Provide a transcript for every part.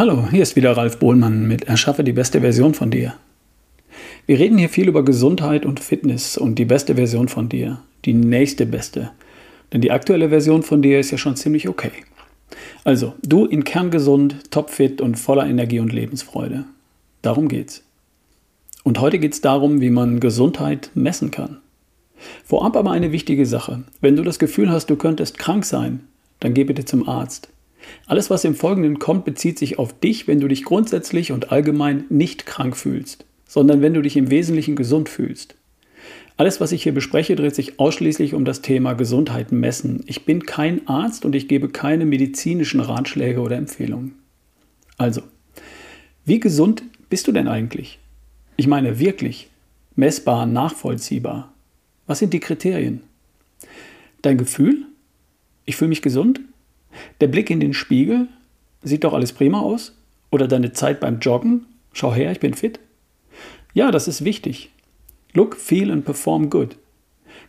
Hallo, hier ist wieder Ralf Bohlmann mit Erschaffe die beste Version von dir. Wir reden hier viel über Gesundheit und Fitness und die beste Version von dir, die nächste beste. Denn die aktuelle Version von dir ist ja schon ziemlich okay. Also, du in Kern gesund, topfit und voller Energie und Lebensfreude. Darum geht's. Und heute geht's darum, wie man Gesundheit messen kann. Vorab aber eine wichtige Sache. Wenn du das Gefühl hast, du könntest krank sein, dann geh bitte zum Arzt. Alles, was im Folgenden kommt, bezieht sich auf dich, wenn du dich grundsätzlich und allgemein nicht krank fühlst, sondern wenn du dich im Wesentlichen gesund fühlst. Alles, was ich hier bespreche, dreht sich ausschließlich um das Thema Gesundheit messen. Ich bin kein Arzt und ich gebe keine medizinischen Ratschläge oder Empfehlungen. Also, wie gesund bist du denn eigentlich? Ich meine wirklich, messbar, nachvollziehbar. Was sind die Kriterien? Dein Gefühl? Ich fühle mich gesund? Der Blick in den Spiegel? Sieht doch alles prima aus? Oder deine Zeit beim Joggen? Schau her, ich bin fit? Ja, das ist wichtig. Look, feel and perform good.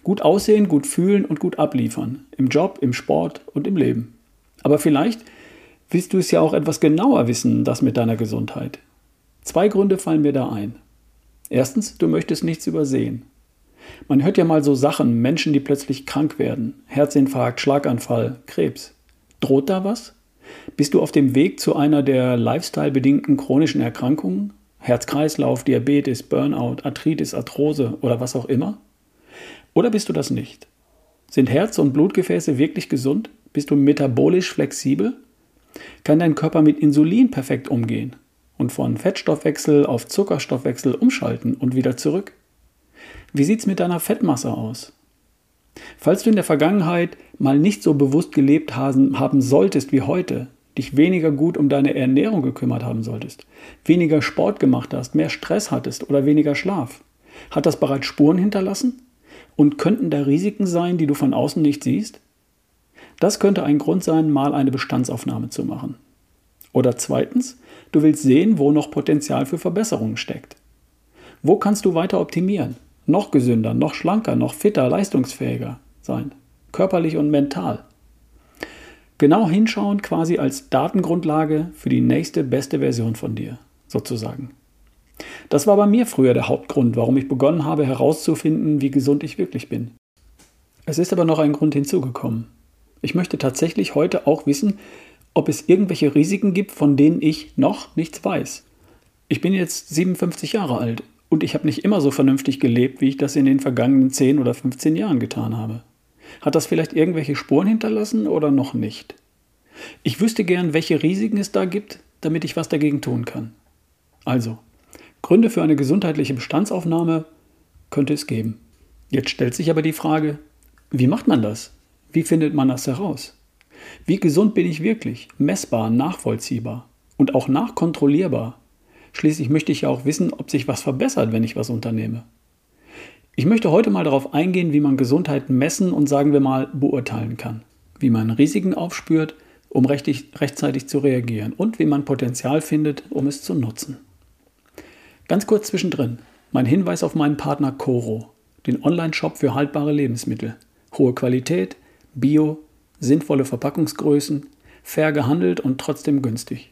Gut aussehen, gut fühlen und gut abliefern. Im Job, im Sport und im Leben. Aber vielleicht willst du es ja auch etwas genauer wissen, das mit deiner Gesundheit. Zwei Gründe fallen mir da ein. Erstens, du möchtest nichts übersehen. Man hört ja mal so Sachen, Menschen, die plötzlich krank werden. Herzinfarkt, Schlaganfall, Krebs. Droht da was? Bist du auf dem Weg zu einer der lifestyle-bedingten chronischen Erkrankungen? Herz-Kreislauf, Diabetes, Burnout, Arthritis, Arthrose oder was auch immer? Oder bist du das nicht? Sind Herz- und Blutgefäße wirklich gesund? Bist du metabolisch flexibel? Kann dein Körper mit Insulin perfekt umgehen und von Fettstoffwechsel auf Zuckerstoffwechsel umschalten und wieder zurück? Wie sieht es mit deiner Fettmasse aus? Falls du in der Vergangenheit mal nicht so bewusst gelebt haben solltest wie heute, dich weniger gut um deine Ernährung gekümmert haben solltest, weniger Sport gemacht hast, mehr Stress hattest oder weniger Schlaf, hat das bereits Spuren hinterlassen? Und könnten da Risiken sein, die du von außen nicht siehst? Das könnte ein Grund sein, mal eine Bestandsaufnahme zu machen. Oder zweitens, du willst sehen, wo noch Potenzial für Verbesserungen steckt. Wo kannst du weiter optimieren? Noch gesünder, noch schlanker, noch fitter, leistungsfähiger sein, körperlich und mental. Genau hinschauen quasi als Datengrundlage für die nächste beste Version von dir, sozusagen. Das war bei mir früher der Hauptgrund, warum ich begonnen habe herauszufinden, wie gesund ich wirklich bin. Es ist aber noch ein Grund hinzugekommen. Ich möchte tatsächlich heute auch wissen, ob es irgendwelche Risiken gibt, von denen ich noch nichts weiß. Ich bin jetzt 57 Jahre alt und ich habe nicht immer so vernünftig gelebt, wie ich das in den vergangenen 10 oder 15 Jahren getan habe. Hat das vielleicht irgendwelche Spuren hinterlassen oder noch nicht? Ich wüsste gern, welche Risiken es da gibt, damit ich was dagegen tun kann. Also, Gründe für eine gesundheitliche Bestandsaufnahme könnte es geben. Jetzt stellt sich aber die Frage, wie macht man das? Wie findet man das heraus? Wie gesund bin ich wirklich? Messbar, nachvollziehbar und auch nachkontrollierbar Schließlich möchte ich ja auch wissen, ob sich was verbessert, wenn ich was unternehme. Ich möchte heute mal darauf eingehen, wie man Gesundheit messen und sagen wir mal beurteilen kann, wie man Risiken aufspürt, um rechtzeitig zu reagieren und wie man Potenzial findet, um es zu nutzen. Ganz kurz zwischendrin, mein Hinweis auf meinen Partner Coro, den Online-Shop für haltbare Lebensmittel. Hohe Qualität, Bio, sinnvolle Verpackungsgrößen, fair gehandelt und trotzdem günstig.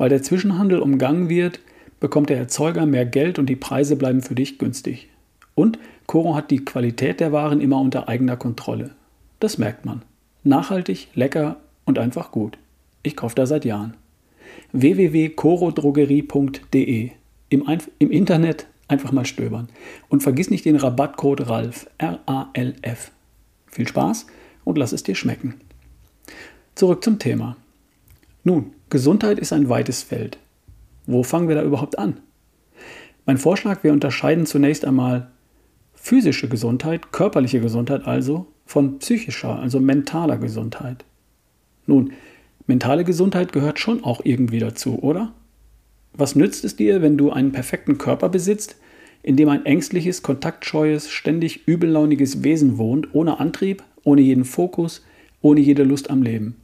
Weil der Zwischenhandel umgangen wird, bekommt der Erzeuger mehr Geld und die Preise bleiben für dich günstig. Und Coro hat die Qualität der Waren immer unter eigener Kontrolle. Das merkt man. Nachhaltig, lecker und einfach gut. Ich kaufe da seit Jahren. www.corodrogerie.de Im, Im Internet einfach mal stöbern. Und vergiss nicht den Rabattcode RALF, R-A-L-F. Viel Spaß und lass es dir schmecken. Zurück zum Thema. Nun, Gesundheit ist ein weites Feld. Wo fangen wir da überhaupt an? Mein Vorschlag, wir unterscheiden zunächst einmal physische Gesundheit, körperliche Gesundheit also, von psychischer, also mentaler Gesundheit. Nun, mentale Gesundheit gehört schon auch irgendwie dazu, oder? Was nützt es dir, wenn du einen perfekten Körper besitzt, in dem ein ängstliches, kontaktscheues, ständig übellauniges Wesen wohnt, ohne Antrieb, ohne jeden Fokus, ohne jede Lust am Leben?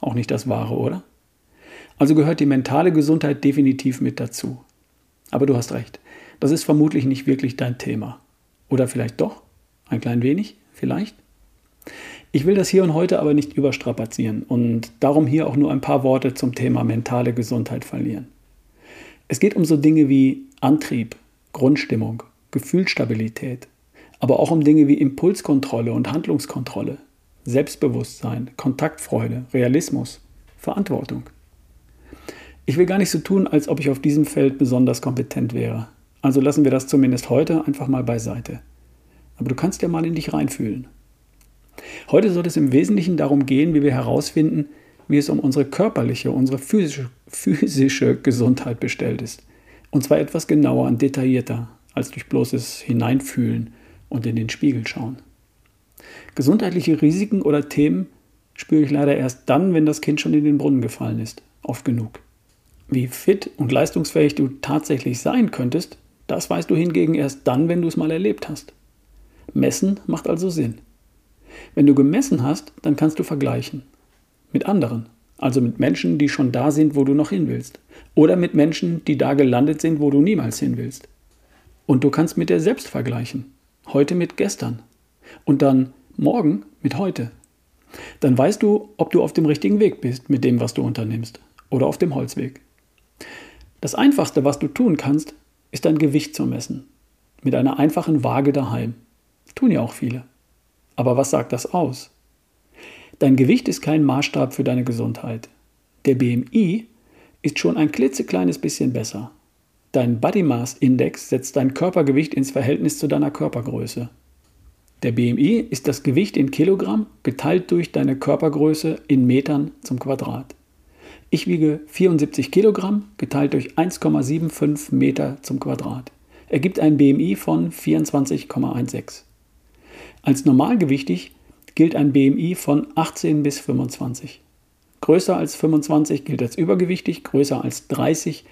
Auch nicht das Wahre, oder? Also gehört die mentale Gesundheit definitiv mit dazu. Aber du hast recht, das ist vermutlich nicht wirklich dein Thema. Oder vielleicht doch? Ein klein wenig? Vielleicht? Ich will das hier und heute aber nicht überstrapazieren und darum hier auch nur ein paar Worte zum Thema mentale Gesundheit verlieren. Es geht um so Dinge wie Antrieb, Grundstimmung, Gefühlsstabilität, aber auch um Dinge wie Impulskontrolle und Handlungskontrolle, Selbstbewusstsein, Kontaktfreude, Realismus, Verantwortung. Ich will gar nicht so tun, als ob ich auf diesem Feld besonders kompetent wäre. Also lassen wir das zumindest heute einfach mal beiseite. Aber du kannst ja mal in dich reinfühlen. Heute soll es im Wesentlichen darum gehen, wie wir herausfinden, wie es um unsere körperliche, unsere physische, physische Gesundheit bestellt ist. Und zwar etwas genauer und detaillierter als durch bloßes Hineinfühlen und in den Spiegel schauen. Gesundheitliche Risiken oder Themen spüre ich leider erst dann, wenn das Kind schon in den Brunnen gefallen ist. Oft genug. Wie fit und leistungsfähig du tatsächlich sein könntest, das weißt du hingegen erst dann, wenn du es mal erlebt hast. Messen macht also Sinn. Wenn du gemessen hast, dann kannst du vergleichen. Mit anderen. Also mit Menschen, die schon da sind, wo du noch hin willst. Oder mit Menschen, die da gelandet sind, wo du niemals hin willst. Und du kannst mit dir selbst vergleichen. Heute mit gestern. Und dann morgen mit heute. Dann weißt du, ob du auf dem richtigen Weg bist mit dem, was du unternimmst. Oder auf dem Holzweg. Das Einfachste, was du tun kannst, ist dein Gewicht zu messen. Mit einer einfachen Waage daheim. Tun ja auch viele. Aber was sagt das aus? Dein Gewicht ist kein Maßstab für deine Gesundheit. Der BMI ist schon ein klitzekleines bisschen besser. Dein Body Mass Index setzt dein Körpergewicht ins Verhältnis zu deiner Körpergröße. Der BMI ist das Gewicht in Kilogramm geteilt durch deine Körpergröße in Metern zum Quadrat. Ich wiege 74 Kilogramm geteilt durch 1,75 Meter zum Quadrat. Ergibt ein BMI von 24,16. Als normalgewichtig gilt ein BMI von 18 bis 25. Größer als 25 gilt als übergewichtig, größer als 30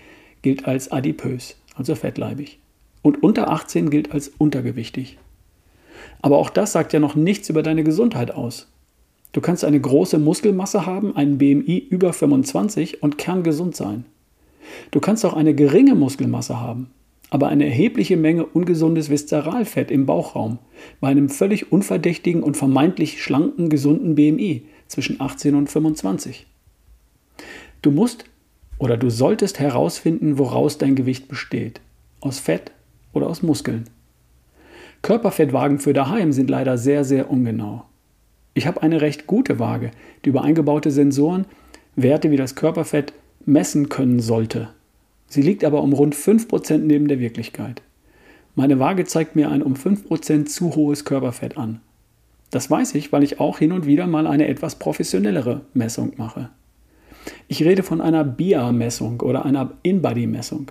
gilt als adipös, also fettleibig. Und unter 18 gilt als untergewichtig. Aber auch das sagt ja noch nichts über deine Gesundheit aus. Du kannst eine große Muskelmasse haben, einen BMI über 25 und kerngesund sein. Du kannst auch eine geringe Muskelmasse haben, aber eine erhebliche Menge ungesundes Viszeralfett im Bauchraum bei einem völlig unverdächtigen und vermeintlich schlanken, gesunden BMI zwischen 18 und 25. Du musst oder du solltest herausfinden, woraus dein Gewicht besteht. Aus Fett oder aus Muskeln. Körperfettwagen für daheim sind leider sehr, sehr ungenau. Ich habe eine recht gute Waage, die über eingebaute Sensoren Werte wie das Körperfett messen können sollte. Sie liegt aber um rund 5% neben der Wirklichkeit. Meine Waage zeigt mir ein um 5% zu hohes Körperfett an. Das weiß ich, weil ich auch hin und wieder mal eine etwas professionellere Messung mache. Ich rede von einer BIA-Messung oder einer In-Body-Messung.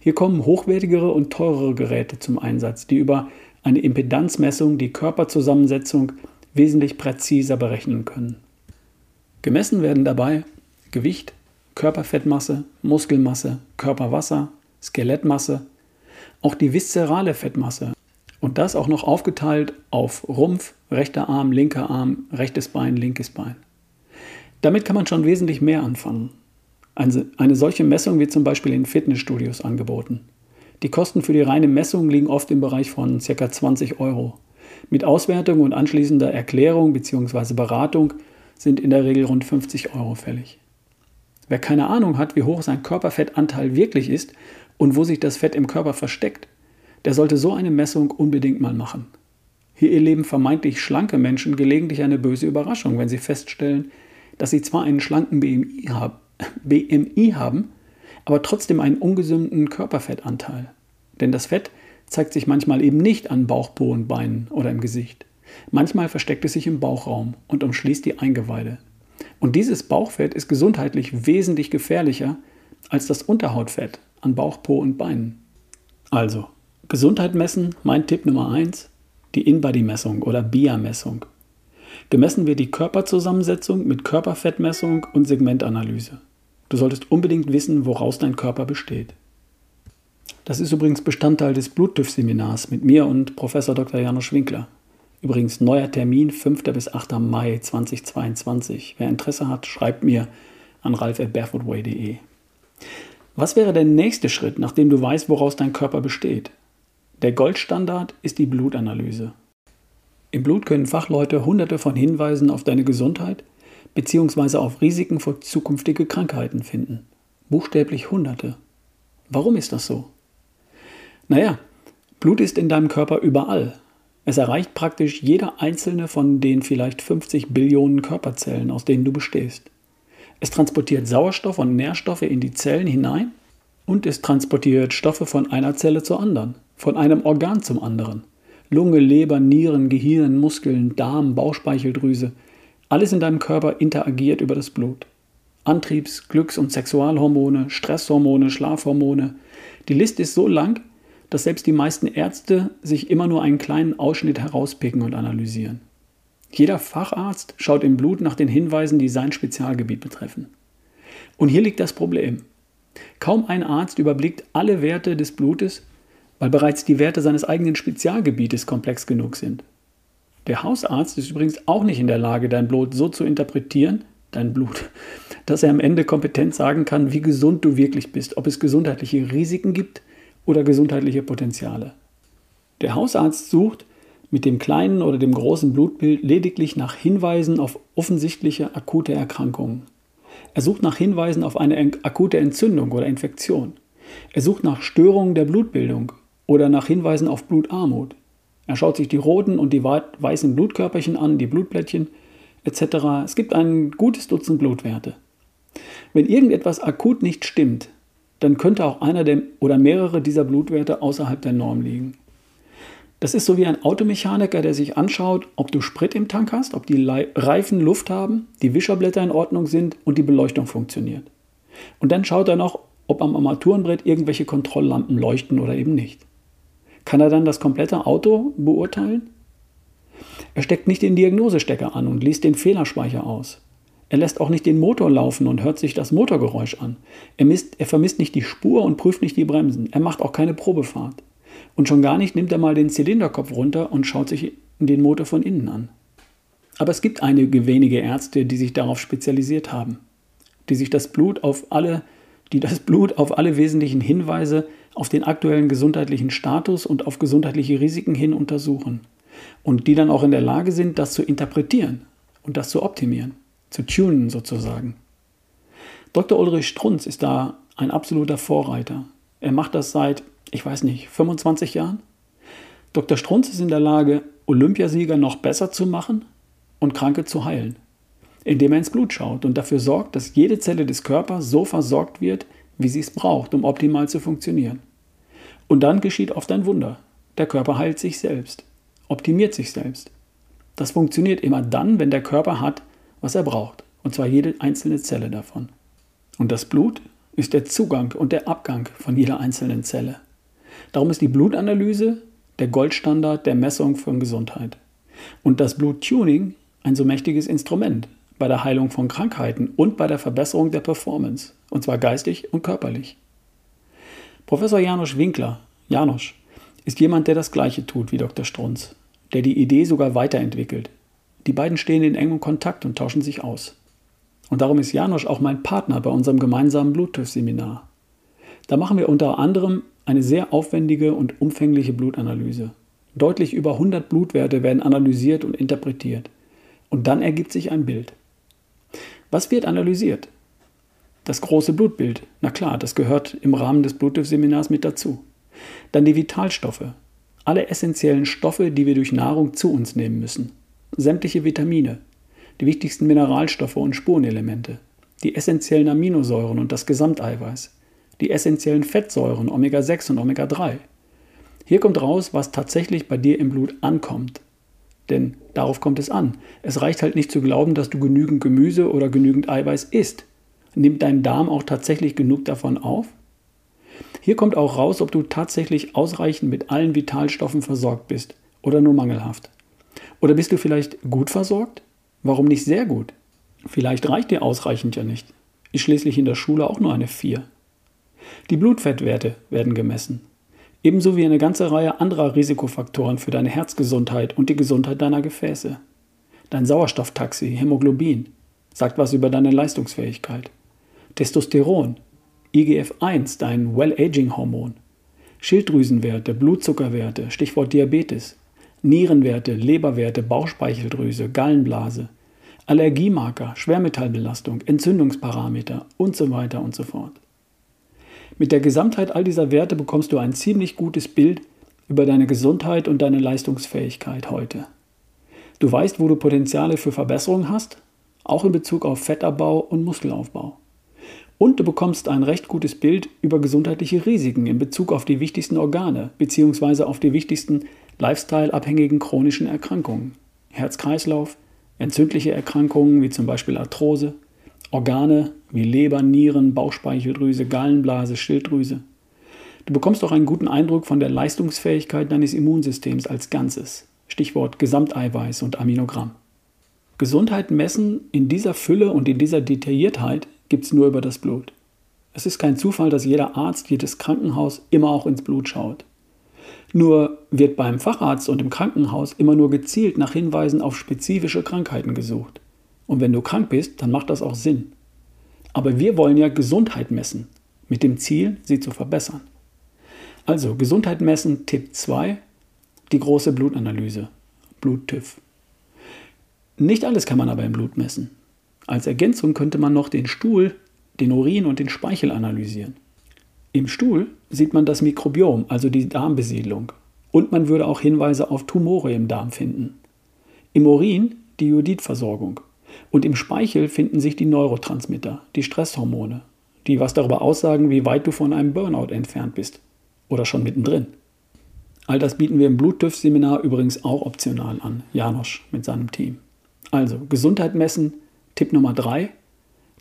Hier kommen hochwertigere und teurere Geräte zum Einsatz, die über eine Impedanzmessung die Körperzusammensetzung wesentlich präziser berechnen können. Gemessen werden dabei Gewicht, Körperfettmasse, Muskelmasse, Körperwasser, Skelettmasse, auch die viszerale Fettmasse und das auch noch aufgeteilt auf Rumpf, rechter Arm, linker Arm, rechtes Bein, linkes Bein. Damit kann man schon wesentlich mehr anfangen. Eine solche Messung wird zum Beispiel in Fitnessstudios angeboten. Die Kosten für die reine Messung liegen oft im Bereich von ca. 20 Euro. Mit Auswertung und anschließender Erklärung bzw. Beratung sind in der Regel rund 50 Euro fällig. Wer keine Ahnung hat, wie hoch sein Körperfettanteil wirklich ist und wo sich das Fett im Körper versteckt, der sollte so eine Messung unbedingt mal machen. Hier erleben vermeintlich schlanke Menschen gelegentlich eine böse Überraschung, wenn sie feststellen, dass sie zwar einen schlanken BMI, hab, BMI haben, aber trotzdem einen ungesunden Körperfettanteil. Denn das Fett zeigt sich manchmal eben nicht an Bauch, Po und Beinen oder im Gesicht. Manchmal versteckt es sich im Bauchraum und umschließt die Eingeweide. Und dieses Bauchfett ist gesundheitlich wesentlich gefährlicher als das Unterhautfett an Bauch, Po und Beinen. Also, Gesundheit messen, mein Tipp Nummer 1, die In-Body-Messung oder BIA-Messung. Gemessen wird die Körperzusammensetzung mit Körperfettmessung und Segmentanalyse. Du solltest unbedingt wissen, woraus dein Körper besteht. Das ist übrigens Bestandteil des Bluttüff-Seminars mit mir und Professor Dr. Janusz Winkler. Übrigens neuer Termin 5. bis 8. Mai 2022. Wer Interesse hat, schreibt mir an ralf.barefootway.de. Was wäre der nächste Schritt, nachdem du weißt, woraus dein Körper besteht? Der Goldstandard ist die Blutanalyse. Im Blut können Fachleute hunderte von Hinweisen auf deine Gesundheit bzw. auf Risiken für zukünftige Krankheiten finden. Buchstäblich hunderte. Warum ist das so? Naja, Blut ist in deinem Körper überall. Es erreicht praktisch jeder einzelne von den vielleicht 50 Billionen Körperzellen, aus denen du bestehst. Es transportiert Sauerstoff und Nährstoffe in die Zellen hinein und es transportiert Stoffe von einer Zelle zur anderen, von einem Organ zum anderen. Lunge, Leber, Nieren, Gehirn, Muskeln, Darm, Bauchspeicheldrüse, alles in deinem Körper interagiert über das Blut. Antriebs-, Glücks- und Sexualhormone, Stresshormone, Schlafhormone. Die Liste ist so lang, dass selbst die meisten Ärzte sich immer nur einen kleinen Ausschnitt herauspicken und analysieren. Jeder Facharzt schaut im Blut nach den Hinweisen, die sein Spezialgebiet betreffen. Und hier liegt das Problem. Kaum ein Arzt überblickt alle Werte des Blutes, weil bereits die Werte seines eigenen Spezialgebietes komplex genug sind. Der Hausarzt ist übrigens auch nicht in der Lage, dein Blut so zu interpretieren, dein Blut, dass er am Ende kompetent sagen kann, wie gesund du wirklich bist, ob es gesundheitliche Risiken gibt oder gesundheitliche Potenziale. Der Hausarzt sucht mit dem kleinen oder dem großen Blutbild lediglich nach Hinweisen auf offensichtliche akute Erkrankungen. Er sucht nach Hinweisen auf eine akute Entzündung oder Infektion. Er sucht nach Störungen der Blutbildung oder nach Hinweisen auf Blutarmut. Er schaut sich die roten und die weißen Blutkörperchen an, die Blutplättchen etc. Es gibt ein gutes Dutzend Blutwerte. Wenn irgendetwas akut nicht stimmt, dann könnte auch einer der, oder mehrere dieser Blutwerte außerhalb der Norm liegen. Das ist so wie ein Automechaniker, der sich anschaut, ob du Sprit im Tank hast, ob die Reifen Luft haben, die Wischerblätter in Ordnung sind und die Beleuchtung funktioniert. Und dann schaut er noch, ob am Armaturenbrett irgendwelche Kontrolllampen leuchten oder eben nicht. Kann er dann das komplette Auto beurteilen? Er steckt nicht den Diagnosestecker an und liest den Fehlerspeicher aus. Er lässt auch nicht den Motor laufen und hört sich das Motorgeräusch an. Er, misst, er vermisst nicht die Spur und prüft nicht die Bremsen. Er macht auch keine Probefahrt. Und schon gar nicht nimmt er mal den Zylinderkopf runter und schaut sich den Motor von innen an. Aber es gibt einige wenige Ärzte, die sich darauf spezialisiert haben, die sich das Blut auf alle, die das Blut auf alle wesentlichen Hinweise auf den aktuellen gesundheitlichen Status und auf gesundheitliche Risiken hin untersuchen und die dann auch in der Lage sind, das zu interpretieren und das zu optimieren zu tunen sozusagen. Dr. Ulrich Strunz ist da ein absoluter Vorreiter. Er macht das seit, ich weiß nicht, 25 Jahren. Dr. Strunz ist in der Lage, Olympiasieger noch besser zu machen und Kranke zu heilen, indem er ins Blut schaut und dafür sorgt, dass jede Zelle des Körpers so versorgt wird, wie sie es braucht, um optimal zu funktionieren. Und dann geschieht oft ein Wunder. Der Körper heilt sich selbst, optimiert sich selbst. Das funktioniert immer dann, wenn der Körper hat, was er braucht, und zwar jede einzelne Zelle davon. Und das Blut ist der Zugang und der Abgang von jeder einzelnen Zelle. Darum ist die Blutanalyse der Goldstandard der Messung von Gesundheit. Und das Bluttuning ein so mächtiges Instrument bei der Heilung von Krankheiten und bei der Verbesserung der Performance, und zwar geistig und körperlich. Professor Janusz Winkler, Janusz, ist jemand, der das Gleiche tut wie Dr. Strunz, der die Idee sogar weiterentwickelt, die beiden stehen in engem Kontakt und tauschen sich aus. Und darum ist Janosch auch mein Partner bei unserem gemeinsamen Bluttüff-Seminar. Da machen wir unter anderem eine sehr aufwendige und umfängliche Blutanalyse. Deutlich über 100 Blutwerte werden analysiert und interpretiert. Und dann ergibt sich ein Bild. Was wird analysiert? Das große Blutbild. Na klar, das gehört im Rahmen des Bluttüff-Seminars mit dazu. Dann die Vitalstoffe. Alle essentiellen Stoffe, die wir durch Nahrung zu uns nehmen müssen sämtliche Vitamine, die wichtigsten Mineralstoffe und Spurenelemente, die essentiellen Aminosäuren und das Gesamteiweiß, die essentiellen Fettsäuren Omega-6 und Omega-3. Hier kommt raus, was tatsächlich bei dir im Blut ankommt. Denn darauf kommt es an. Es reicht halt nicht zu glauben, dass du genügend Gemüse oder genügend Eiweiß isst. Nimmt dein Darm auch tatsächlich genug davon auf? Hier kommt auch raus, ob du tatsächlich ausreichend mit allen Vitalstoffen versorgt bist oder nur mangelhaft. Oder bist du vielleicht gut versorgt? Warum nicht sehr gut? Vielleicht reicht dir ausreichend ja nicht. Ist schließlich in der Schule auch nur eine 4. Die Blutfettwerte werden gemessen. Ebenso wie eine ganze Reihe anderer Risikofaktoren für deine Herzgesundheit und die Gesundheit deiner Gefäße. Dein Sauerstofftaxi, Hämoglobin, sagt was über deine Leistungsfähigkeit. Testosteron, IGF-1, dein Well-Aging-Hormon. Schilddrüsenwerte, Blutzuckerwerte, Stichwort Diabetes, Nierenwerte, Leberwerte, Bauchspeicheldrüse, Gallenblase, Allergiemarker, Schwermetallbelastung, Entzündungsparameter und so weiter und so fort. Mit der Gesamtheit all dieser Werte bekommst du ein ziemlich gutes Bild über deine Gesundheit und deine Leistungsfähigkeit heute. Du weißt, wo du Potenziale für Verbesserung hast, auch in Bezug auf Fettabbau und Muskelaufbau. Und du bekommst ein recht gutes Bild über gesundheitliche Risiken in Bezug auf die wichtigsten Organe bzw. auf die wichtigsten lifestyle-abhängigen chronischen Erkrankungen. Herz-Kreislauf, entzündliche Erkrankungen wie zum Beispiel Arthrose, Organe wie Leber, Nieren, Bauchspeicheldrüse, Gallenblase, Schilddrüse. Du bekommst auch einen guten Eindruck von der Leistungsfähigkeit deines Immunsystems als Ganzes. Stichwort Gesamteiweiß und Aminogramm. Gesundheit messen in dieser Fülle und in dieser Detailliertheit gibt es nur über das Blut. Es ist kein Zufall, dass jeder Arzt, jedes Krankenhaus immer auch ins Blut schaut. Nur wird beim Facharzt und im Krankenhaus immer nur gezielt nach Hinweisen auf spezifische Krankheiten gesucht. Und wenn du krank bist, dann macht das auch Sinn. Aber wir wollen ja Gesundheit messen, mit dem Ziel, sie zu verbessern. Also Gesundheit messen, Tipp 2, die große Blutanalyse, Bluttüv. Nicht alles kann man aber im Blut messen. Als Ergänzung könnte man noch den Stuhl, den Urin und den Speichel analysieren. Im Stuhl sieht man das Mikrobiom, also die Darmbesiedlung. Und man würde auch Hinweise auf Tumore im Darm finden. Im Urin die Jodidversorgung. Und im Speichel finden sich die Neurotransmitter, die Stresshormone, die was darüber aussagen, wie weit du von einem Burnout entfernt bist oder schon mittendrin. All das bieten wir im Bluttüff-Seminar übrigens auch optional an, Janosch mit seinem Team. Also Gesundheit messen, Tipp Nummer 3,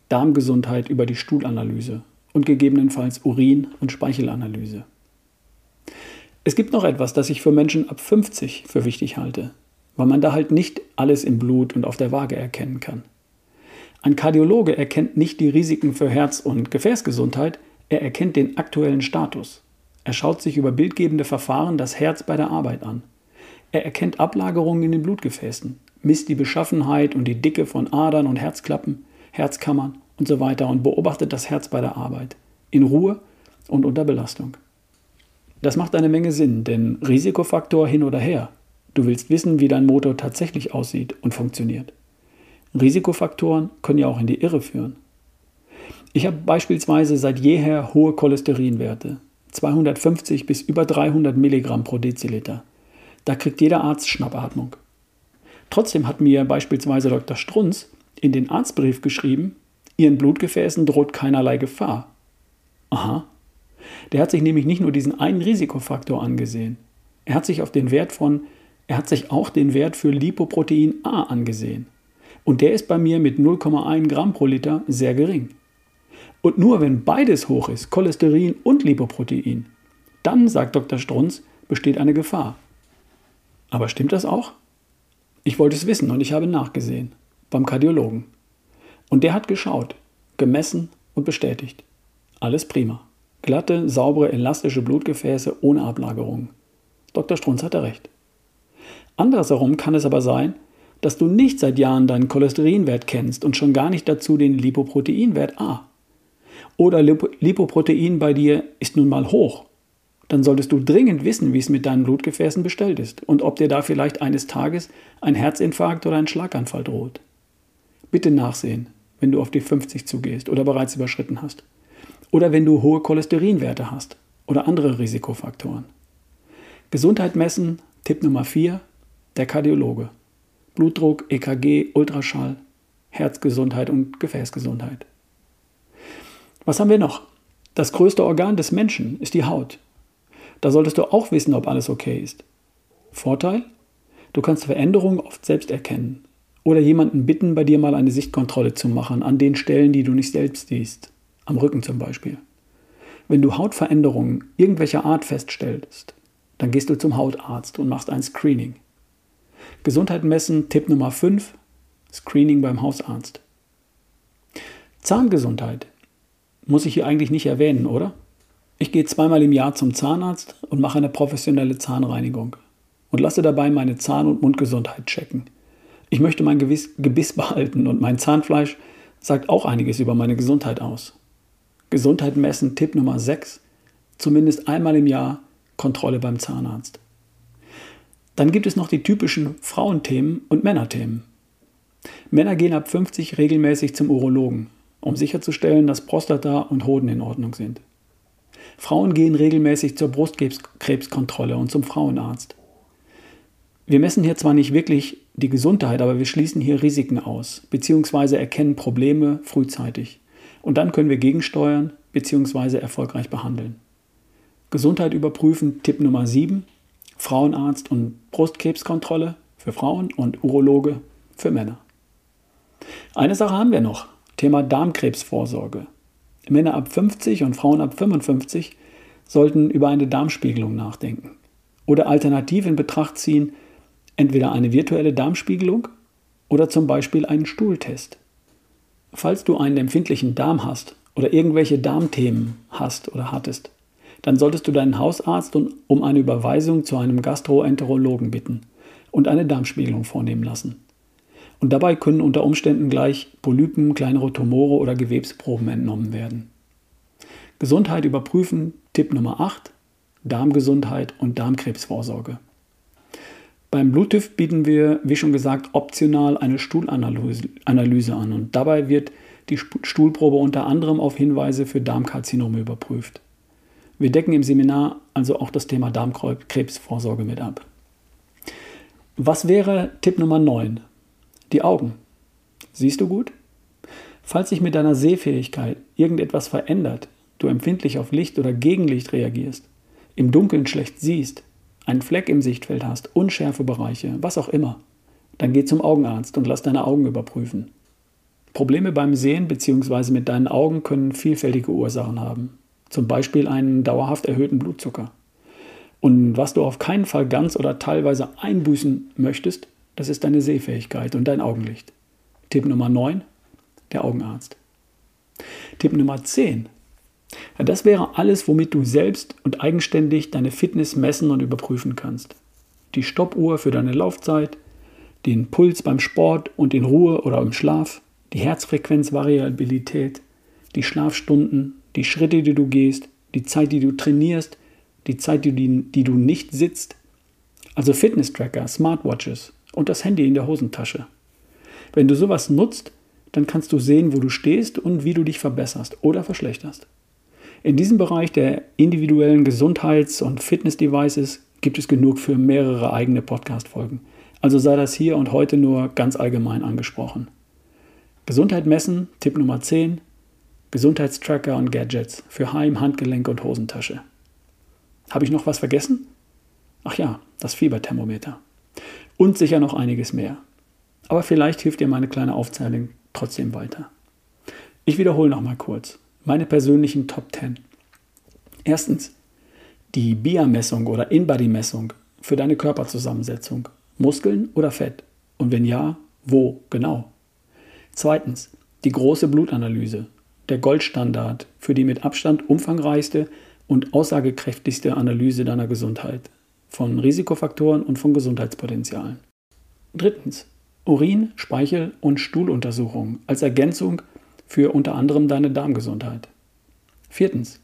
Darmgesundheit über die Stuhlanalyse und gegebenenfalls Urin- und Speichelanalyse. Es gibt noch etwas, das ich für Menschen ab 50 für wichtig halte, weil man da halt nicht alles im Blut und auf der Waage erkennen kann. Ein Kardiologe erkennt nicht die Risiken für Herz- und Gefäßgesundheit, er erkennt den aktuellen Status. Er schaut sich über bildgebende Verfahren das Herz bei der Arbeit an. Er erkennt Ablagerungen in den Blutgefäßen, misst die Beschaffenheit und die Dicke von Adern und Herzklappen, Herzkammern und so weiter und beobachtet das Herz bei der Arbeit. In Ruhe und unter Belastung. Das macht eine Menge Sinn, denn Risikofaktor hin oder her. Du willst wissen, wie dein Motor tatsächlich aussieht und funktioniert. Risikofaktoren können ja auch in die Irre führen. Ich habe beispielsweise seit jeher hohe Cholesterinwerte, 250 bis über 300 Milligramm pro Deziliter. Da kriegt jeder Arzt Schnappatmung. Trotzdem hat mir beispielsweise Dr. Strunz in den Arztbrief geschrieben, Ihren Blutgefäßen droht keinerlei Gefahr. Aha. Der hat sich nämlich nicht nur diesen einen Risikofaktor angesehen. Er hat sich auf den Wert von er hat sich auch den Wert für Lipoprotein A angesehen. Und der ist bei mir mit 0,1 Gramm pro Liter sehr gering. Und nur wenn beides hoch ist, Cholesterin und Lipoprotein, dann, sagt Dr. Strunz, besteht eine Gefahr. Aber stimmt das auch? Ich wollte es wissen und ich habe nachgesehen. Beim Kardiologen. Und der hat geschaut, gemessen und bestätigt. Alles prima. Glatte, saubere, elastische Blutgefäße ohne Ablagerungen. Dr. Strunz hatte recht. Andersherum kann es aber sein, dass du nicht seit Jahren deinen Cholesterinwert kennst und schon gar nicht dazu den Lipoproteinwert A. Oder Lipoprotein bei dir ist nun mal hoch. Dann solltest du dringend wissen, wie es mit deinen Blutgefäßen bestellt ist und ob dir da vielleicht eines Tages ein Herzinfarkt oder ein Schlaganfall droht. Bitte nachsehen, wenn du auf die 50 zugehst oder bereits überschritten hast. Oder wenn du hohe Cholesterinwerte hast oder andere Risikofaktoren. Gesundheit messen, Tipp Nummer 4, der Kardiologe. Blutdruck, EKG, Ultraschall, Herzgesundheit und Gefäßgesundheit. Was haben wir noch? Das größte Organ des Menschen ist die Haut. Da solltest du auch wissen, ob alles okay ist. Vorteil? Du kannst Veränderungen oft selbst erkennen oder jemanden bitten, bei dir mal eine Sichtkontrolle zu machen an den Stellen, die du nicht selbst siehst, am Rücken zum Beispiel. Wenn du Hautveränderungen irgendwelcher Art feststellst, dann gehst du zum Hautarzt und machst ein Screening. Gesundheit messen, Tipp Nummer 5, Screening beim Hausarzt. Zahngesundheit muss ich hier eigentlich nicht erwähnen, oder? Ich gehe zweimal im Jahr zum Zahnarzt und mache eine professionelle Zahnreinigung und lasse dabei meine Zahn- und Mundgesundheit checken. Ich möchte mein Gebiss behalten und mein Zahnfleisch sagt auch einiges über meine Gesundheit aus. Gesundheit messen, Tipp Nummer 6, zumindest einmal im Jahr Kontrolle beim Zahnarzt. Dann gibt es noch die typischen Frauenthemen und Männerthemen. Männer gehen ab 50 regelmäßig zum Urologen, um sicherzustellen, dass Prostata und Hoden in Ordnung sind. Frauen gehen regelmäßig zur Brustkrebskontrolle und zum Frauenarzt. Wir messen hier zwar nicht wirklich die Gesundheit, aber wir schließen hier Risiken aus, beziehungsweise erkennen Probleme frühzeitig. Und dann können wir gegensteuern, beziehungsweise erfolgreich behandeln. Gesundheit überprüfen, Tipp Nummer 7, Frauenarzt und Brustkrebskontrolle für Frauen und Urologe für Männer. Eine Sache haben wir noch, Thema Darmkrebsvorsorge. Männer ab 50 und Frauen ab 55 sollten über eine Darmspiegelung nachdenken oder alternativ in Betracht ziehen, entweder eine virtuelle Darmspiegelung oder zum Beispiel einen Stuhltest. Falls du einen empfindlichen Darm hast oder irgendwelche Darmthemen hast oder hattest, dann solltest du deinen Hausarzt um eine Überweisung zu einem Gastroenterologen bitten und eine Darmspiegelung vornehmen lassen. Und dabei können unter Umständen gleich Polypen, kleinere Tumore oder Gewebsproben entnommen werden. Gesundheit überprüfen, Tipp Nummer 8, Darmgesundheit und Darmkrebsvorsorge. Beim Bluttüv bieten wir, wie schon gesagt, optional eine Stuhlanalyse an und dabei wird die Stuhlprobe unter anderem auf Hinweise für Darmkarzinome überprüft. Wir decken im Seminar also auch das Thema Darmkrebsvorsorge mit ab. Was wäre Tipp Nummer 9? Die Augen. Siehst du gut? Falls sich mit deiner Sehfähigkeit irgendetwas verändert, du empfindlich auf Licht oder Gegenlicht reagierst, im Dunkeln schlecht siehst, einen Fleck im Sichtfeld hast, unschärfe Bereiche, was auch immer, dann geh zum Augenarzt und lass deine Augen überprüfen. Probleme beim Sehen bzw. mit deinen Augen können vielfältige Ursachen haben zum Beispiel einen dauerhaft erhöhten Blutzucker. Und was du auf keinen Fall ganz oder teilweise einbüßen möchtest, das ist deine Sehfähigkeit und dein Augenlicht. Tipp Nummer 9, der Augenarzt. Tipp Nummer 10, ja, das wäre alles, womit du selbst und eigenständig deine Fitness messen und überprüfen kannst. Die Stoppuhr für deine Laufzeit, den Puls beim Sport und in Ruhe oder im Schlaf, die Herzfrequenzvariabilität, die Schlafstunden, die Schritte, die du gehst, die Zeit, die du trainierst, die Zeit, die, die du nicht sitzt. Also Fitness-Tracker, Smartwatches und das Handy in der Hosentasche. Wenn du sowas nutzt, dann kannst du sehen, wo du stehst und wie du dich verbesserst oder verschlechterst. In diesem Bereich der individuellen Gesundheits- und Fitness-Devices gibt es genug für mehrere eigene Podcast-Folgen. Also sei das hier und heute nur ganz allgemein angesprochen. Gesundheit messen, Tipp Nummer 10, Gesundheitstracker und Gadgets für Heim, Handgelenk und Hosentasche. Habe ich noch was vergessen? Ach ja, das Fieberthermometer. Und sicher noch einiges mehr. Aber vielleicht hilft dir meine kleine Aufzählung trotzdem weiter. Ich wiederhole noch mal kurz meine persönlichen Top 10. Erstens die BIA-Messung oder In-Body-Messung für deine Körperzusammensetzung. Muskeln oder Fett? Und wenn ja, wo genau? Zweitens die große Blutanalyse der Goldstandard für die mit Abstand umfangreichste und aussagekräftigste Analyse deiner Gesundheit, von Risikofaktoren und von Gesundheitspotenzialen. Drittens. Urin-, Speichel- und Stuhluntersuchungen als Ergänzung für unter anderem deine Darmgesundheit. Viertens.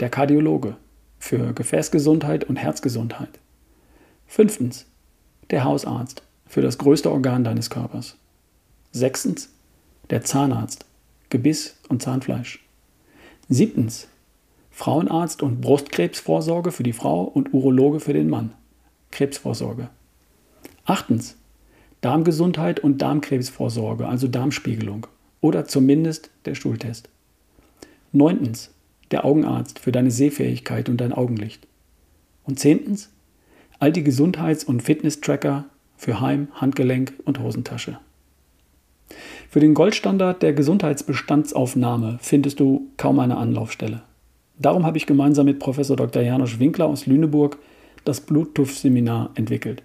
Der Kardiologe für Gefäßgesundheit und Herzgesundheit. Fünftens. Der Hausarzt für das größte Organ deines Körpers. Sechstens. Der Zahnarzt Gebiss und Zahnfleisch. Siebtens. Frauenarzt und Brustkrebsvorsorge für die Frau und Urologe für den Mann. Krebsvorsorge. Achtens. Darmgesundheit und Darmkrebsvorsorge, also Darmspiegelung oder zumindest der Stuhltest. Neuntens. Der Augenarzt für deine Sehfähigkeit und dein Augenlicht. Und zehntens. All die Gesundheits- und Fitness-Tracker für Heim, Handgelenk und Hosentasche. Für den Goldstandard der Gesundheitsbestandsaufnahme findest du kaum eine Anlaufstelle. Darum habe ich gemeinsam mit Professor Dr. Janusz Winkler aus Lüneburg das Bluttuff-Seminar entwickelt.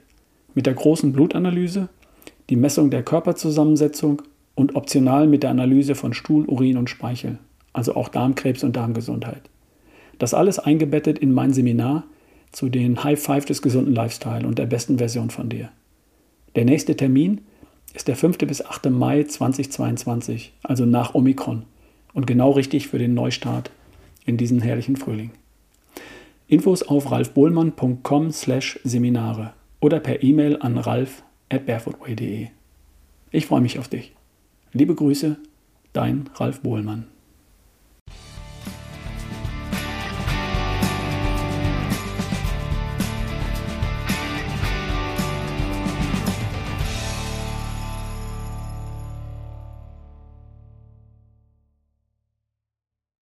Mit der großen Blutanalyse, die Messung der Körperzusammensetzung und optional mit der Analyse von Stuhl, Urin und Speichel, also auch Darmkrebs und Darmgesundheit. Das alles eingebettet in mein Seminar zu den High Five des gesunden Lifestyle und der besten Version von dir. Der nächste Termin ist der 5. bis 8. Mai 2022, also nach Omikron und genau richtig für den Neustart in diesen herrlichen Frühling. Infos auf ralfbohlmann.com/seminare oder per E-Mail an ralf at barefootway.de. Ich freue mich auf dich. Liebe Grüße, dein Ralf Bohlmann.